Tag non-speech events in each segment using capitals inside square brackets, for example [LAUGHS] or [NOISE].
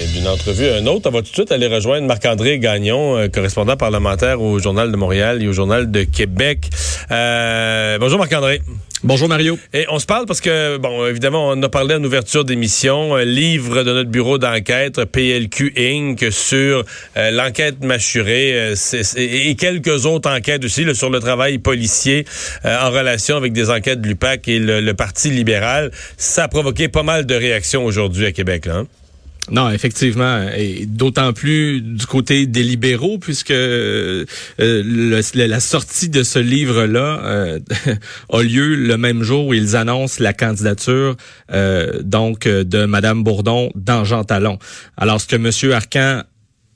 D'une entrevue à un autre, on va tout de suite aller rejoindre Marc-André Gagnon, euh, correspondant parlementaire au Journal de Montréal et au Journal de Québec. Euh, bonjour Marc-André. Bonjour Mario. Et on se parle parce que, bon, évidemment, on a parlé en ouverture d'émission, un livre de notre bureau d'enquête, PLQ Inc., sur euh, l'enquête mâchurée euh, et quelques autres enquêtes aussi là, sur le travail policier euh, en relation avec des enquêtes de l'UPAC et le, le Parti libéral. Ça a provoqué pas mal de réactions aujourd'hui à Québec. Là, hein? Non, effectivement, et d'autant plus du côté des libéraux, puisque euh, le- la sortie de ce livre-là euh, [LAUGHS] a lieu le même jour où ils annoncent la candidature euh, donc euh, de Madame Bourdon dans Jean Talon. Alors, ce que Monsieur Arcan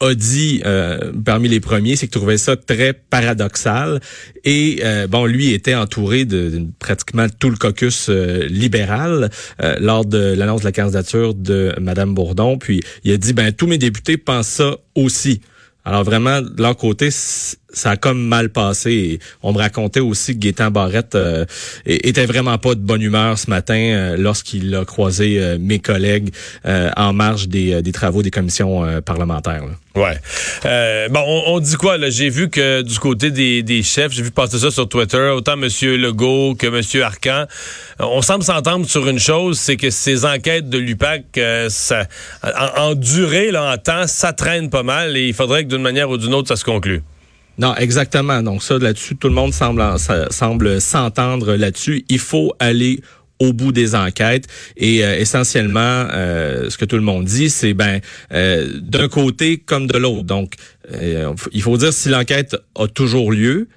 a dit euh, parmi les premiers, c'est qu'il trouvait ça très paradoxal. Et euh, bon, lui était entouré de, pratiquement tout le caucus euh, libéral euh, lors de l'annonce de la candidature de Madame Bourdon. Puis il a dit, ben tous mes députés pensent ça aussi. Alors vraiment, de leur côté, ça a comme mal passé. On me racontait aussi que Gaétan Barrette euh, était vraiment pas de bonne humeur ce matin euh, lorsqu'il a croisé mes collègues en marge des, travaux des commissions parlementaires. Ouais. Euh, bon, on, dit quoi là? J'ai vu que du côté des, chefs, j'ai vu passer ça sur Twitter, autant M. Legault que M. Arcan, euh, on semble s'entendre sur une chose, c'est que ces enquêtes de l'UPAC, euh, en, en durée, là, en temps, ça traîne pas mal et il faudrait que d'une manière ou d'une autre, ça se conclue. Non, exactement. Donc ça, là-dessus, tout le monde semble semble s'entendre là-dessus. Il faut aller au bout des enquêtes. Et euh, essentiellement euh, ce que tout le monde dit c'est ben euh, d'un côté comme de l'autre. Donc il faut dire si l'enquête a toujours lieu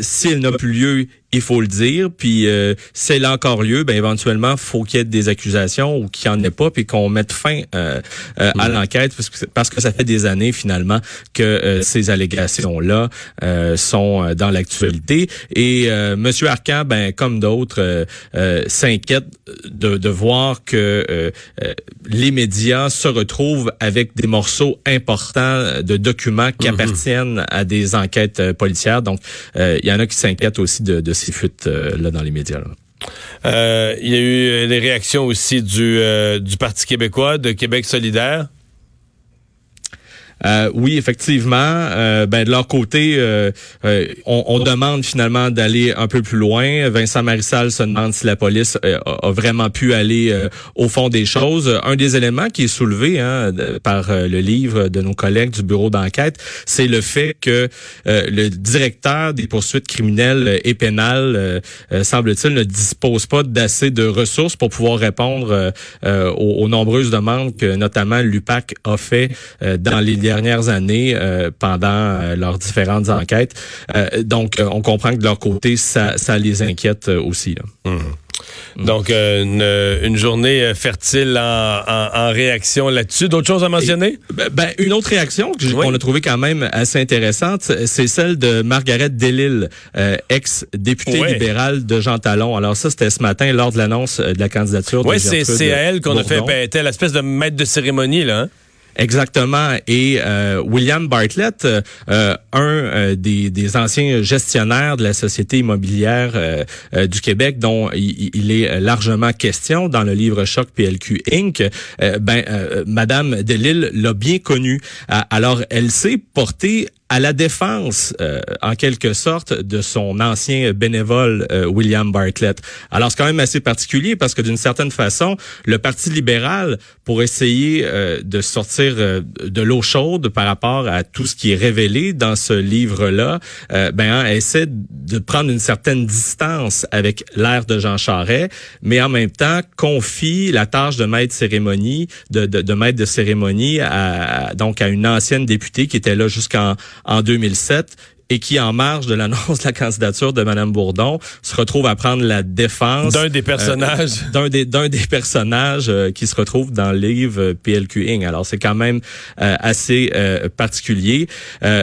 si elle n'a plus lieu, il faut le dire. Puis euh, si elle a encore lieu, ben éventuellement, faut qu'il y ait des accusations ou qu'il n'y en ait pas, puis qu'on mette fin euh, euh, à l'enquête, parce que parce que ça fait des années finalement que euh, ces allégations-là euh, sont dans l'actualité. Et euh, Monsieur Arcan, ben comme d'autres, s'inquiète de, de voir que les médias se retrouvent avec des morceaux importants de documents qui appartiennent à des enquêtes policières. Donc, euh, il y en a qui s'inquiètent aussi de, de euh. Euh, Il y a eu euh, des réactions aussi du Parti québécois, de Québec solidaire. Euh, oui, effectivement. Euh, ben de leur côté, euh, euh, on, demande finalement d'aller un peu plus loin. Vincent Marissal se demande si la police a vraiment pu aller au fond des choses. Un des éléments qui est soulevé hein, par le livre de nos collègues du bureau d'enquête, c'est le fait que le directeur des poursuites criminelles et pénales, semble-t-il, ne dispose pas d'assez de ressources pour pouvoir répondre aux, aux nombreuses demandes que notamment l'UPAC a fait dans les dernières années euh, pendant euh, leurs différentes enquêtes. Euh, donc, on comprend que de leur côté, ça, ça les inquiète aussi. là. Donc, euh, une, une journée fertile en, en- en réaction là-dessus. D'autres choses à mentionner? Ben, ben, une autre réaction Oui. qu'on a trouvé quand même assez intéressante, c'est celle de Margaret Delille, euh, ex-députée libérale de Jean Talon. Alors ça, c'était ce matin lors de l'annonce de la candidature Oui, de c'est Gertrude c'est à elle qu'on a fait, ben, était l'espèce de maître de cérémonie, là. hein? Exactement. Et euh, William Bartlett, euh, euh, un euh, des, des anciens gestionnaires de la Société immobilière euh, euh, du Québec, dont il, il est largement question dans le livre Choc PLQ Inc., ben, Madame Delille l'a bien connu. Alors, elle s'est portée à la défense, euh, en quelque sorte, de son ancien bénévole euh, William Bartlett. Alors, c'est quand même assez particulier parce que d'une certaine façon, le Parti libéral, pour essayer euh, de sortir euh, de l'eau chaude par rapport à tout ce qui est révélé dans ce livre-là, euh, ben, hein, essaie de prendre une certaine distance avec l'ère de Jean Charest, mais en même temps confie la tâche de maître cérémonie, de, de, de maître de cérémonie à, donc à une ancienne députée qui était là jusqu'en en 2007 et qui, en marge de l'annonce de la candidature de Mme Bourdon, se retrouve à prendre la défense d'un des personnages, euh, [LAUGHS] d'un des d'un des personnages euh, qui se retrouve dans le livre euh, PLQ Inc. Alors c'est quand même assez particulier,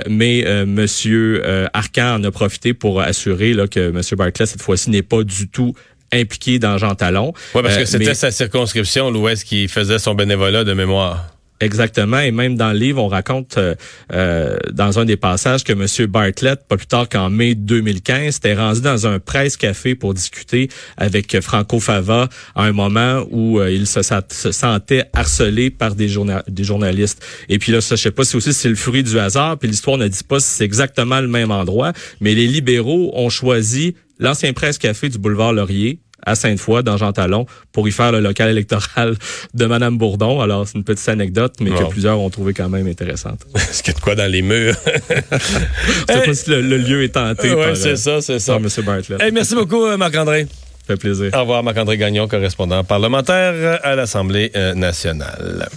mais Monsieur Arcan en a profité pour assurer là, que Monsieur Bartlett cette fois-ci n'est pas du tout impliqué dans Jean Talon. Oui, parce que c'était sa circonscription, l'Ouest, qui faisait son bénévolat de mémoire. Exactement, et même dans le livre, on raconte euh, euh, dans un des passages que M. Bartlett, pas plus tard qu'en mai 2015, était rendu dans un presse-café pour discuter avec Franco Fava à un moment où euh, il se, sentait harcelé par des, journalistes. Et puis là, ça, je sais pas si aussi c'est le fruit du hasard, puis l'histoire ne dit pas si c'est exactement le même endroit, mais les libéraux ont choisi l'ancien presse-café du boulevard Laurier à Sainte-Foy, dans Jean Talon, pour y faire le local électoral de Mme Bourdon. Alors, c'est une petite anecdote, mais que plusieurs ont trouvé quand même intéressante. [LAUGHS] Est-ce qu'il y a de quoi dans les murs? Je sais pas si le, lieu est tenté ouais, c'est ça, c'est ça. M. Bartlett. merci beaucoup, euh, Marc-André fait plaisir. Au revoir, Marc-André Gagnon, correspondant parlementaire à l'Assemblée euh, nationale.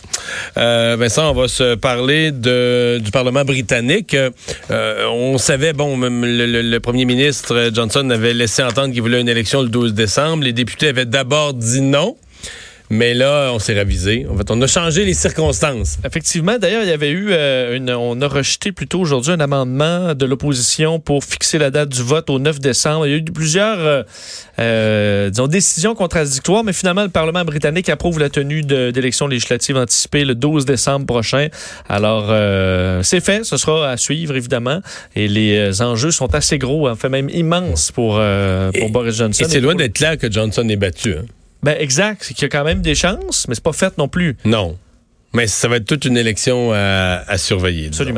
Euh, Vincent, on va se parler de, du Parlement britannique. Euh, on savait, bon, le, le, premier ministre Johnson avait laissé entendre qu'il voulait une élection le 12 décembre. Les députés avaient d'abord dit non. Mais là, on s'est ravisé. En fait, on a changé les circonstances. Effectivement. D'ailleurs, il y avait eu euh, une, on a rejeté plutôt aujourd'hui un amendement de l'opposition pour fixer la date du vote au 9 décembre. Il y a eu plusieurs, euh, euh, disons, décisions contradictoires, mais finalement, le Parlement britannique approuve la tenue d'élections législatives anticipées le 12 décembre prochain. Alors, c'est fait. Ce sera à suivre, évidemment. Et les enjeux sont assez gros, en fait même immenses pour, pour Boris Johnson. Et c'est loin d'être clair que Johnson est battu. Hein? Ben exact, c'est qu'il y a quand même des chances, mais c'est pas fait non plus. Non. Mais ça va être toute une élection à, à surveiller. Absolument.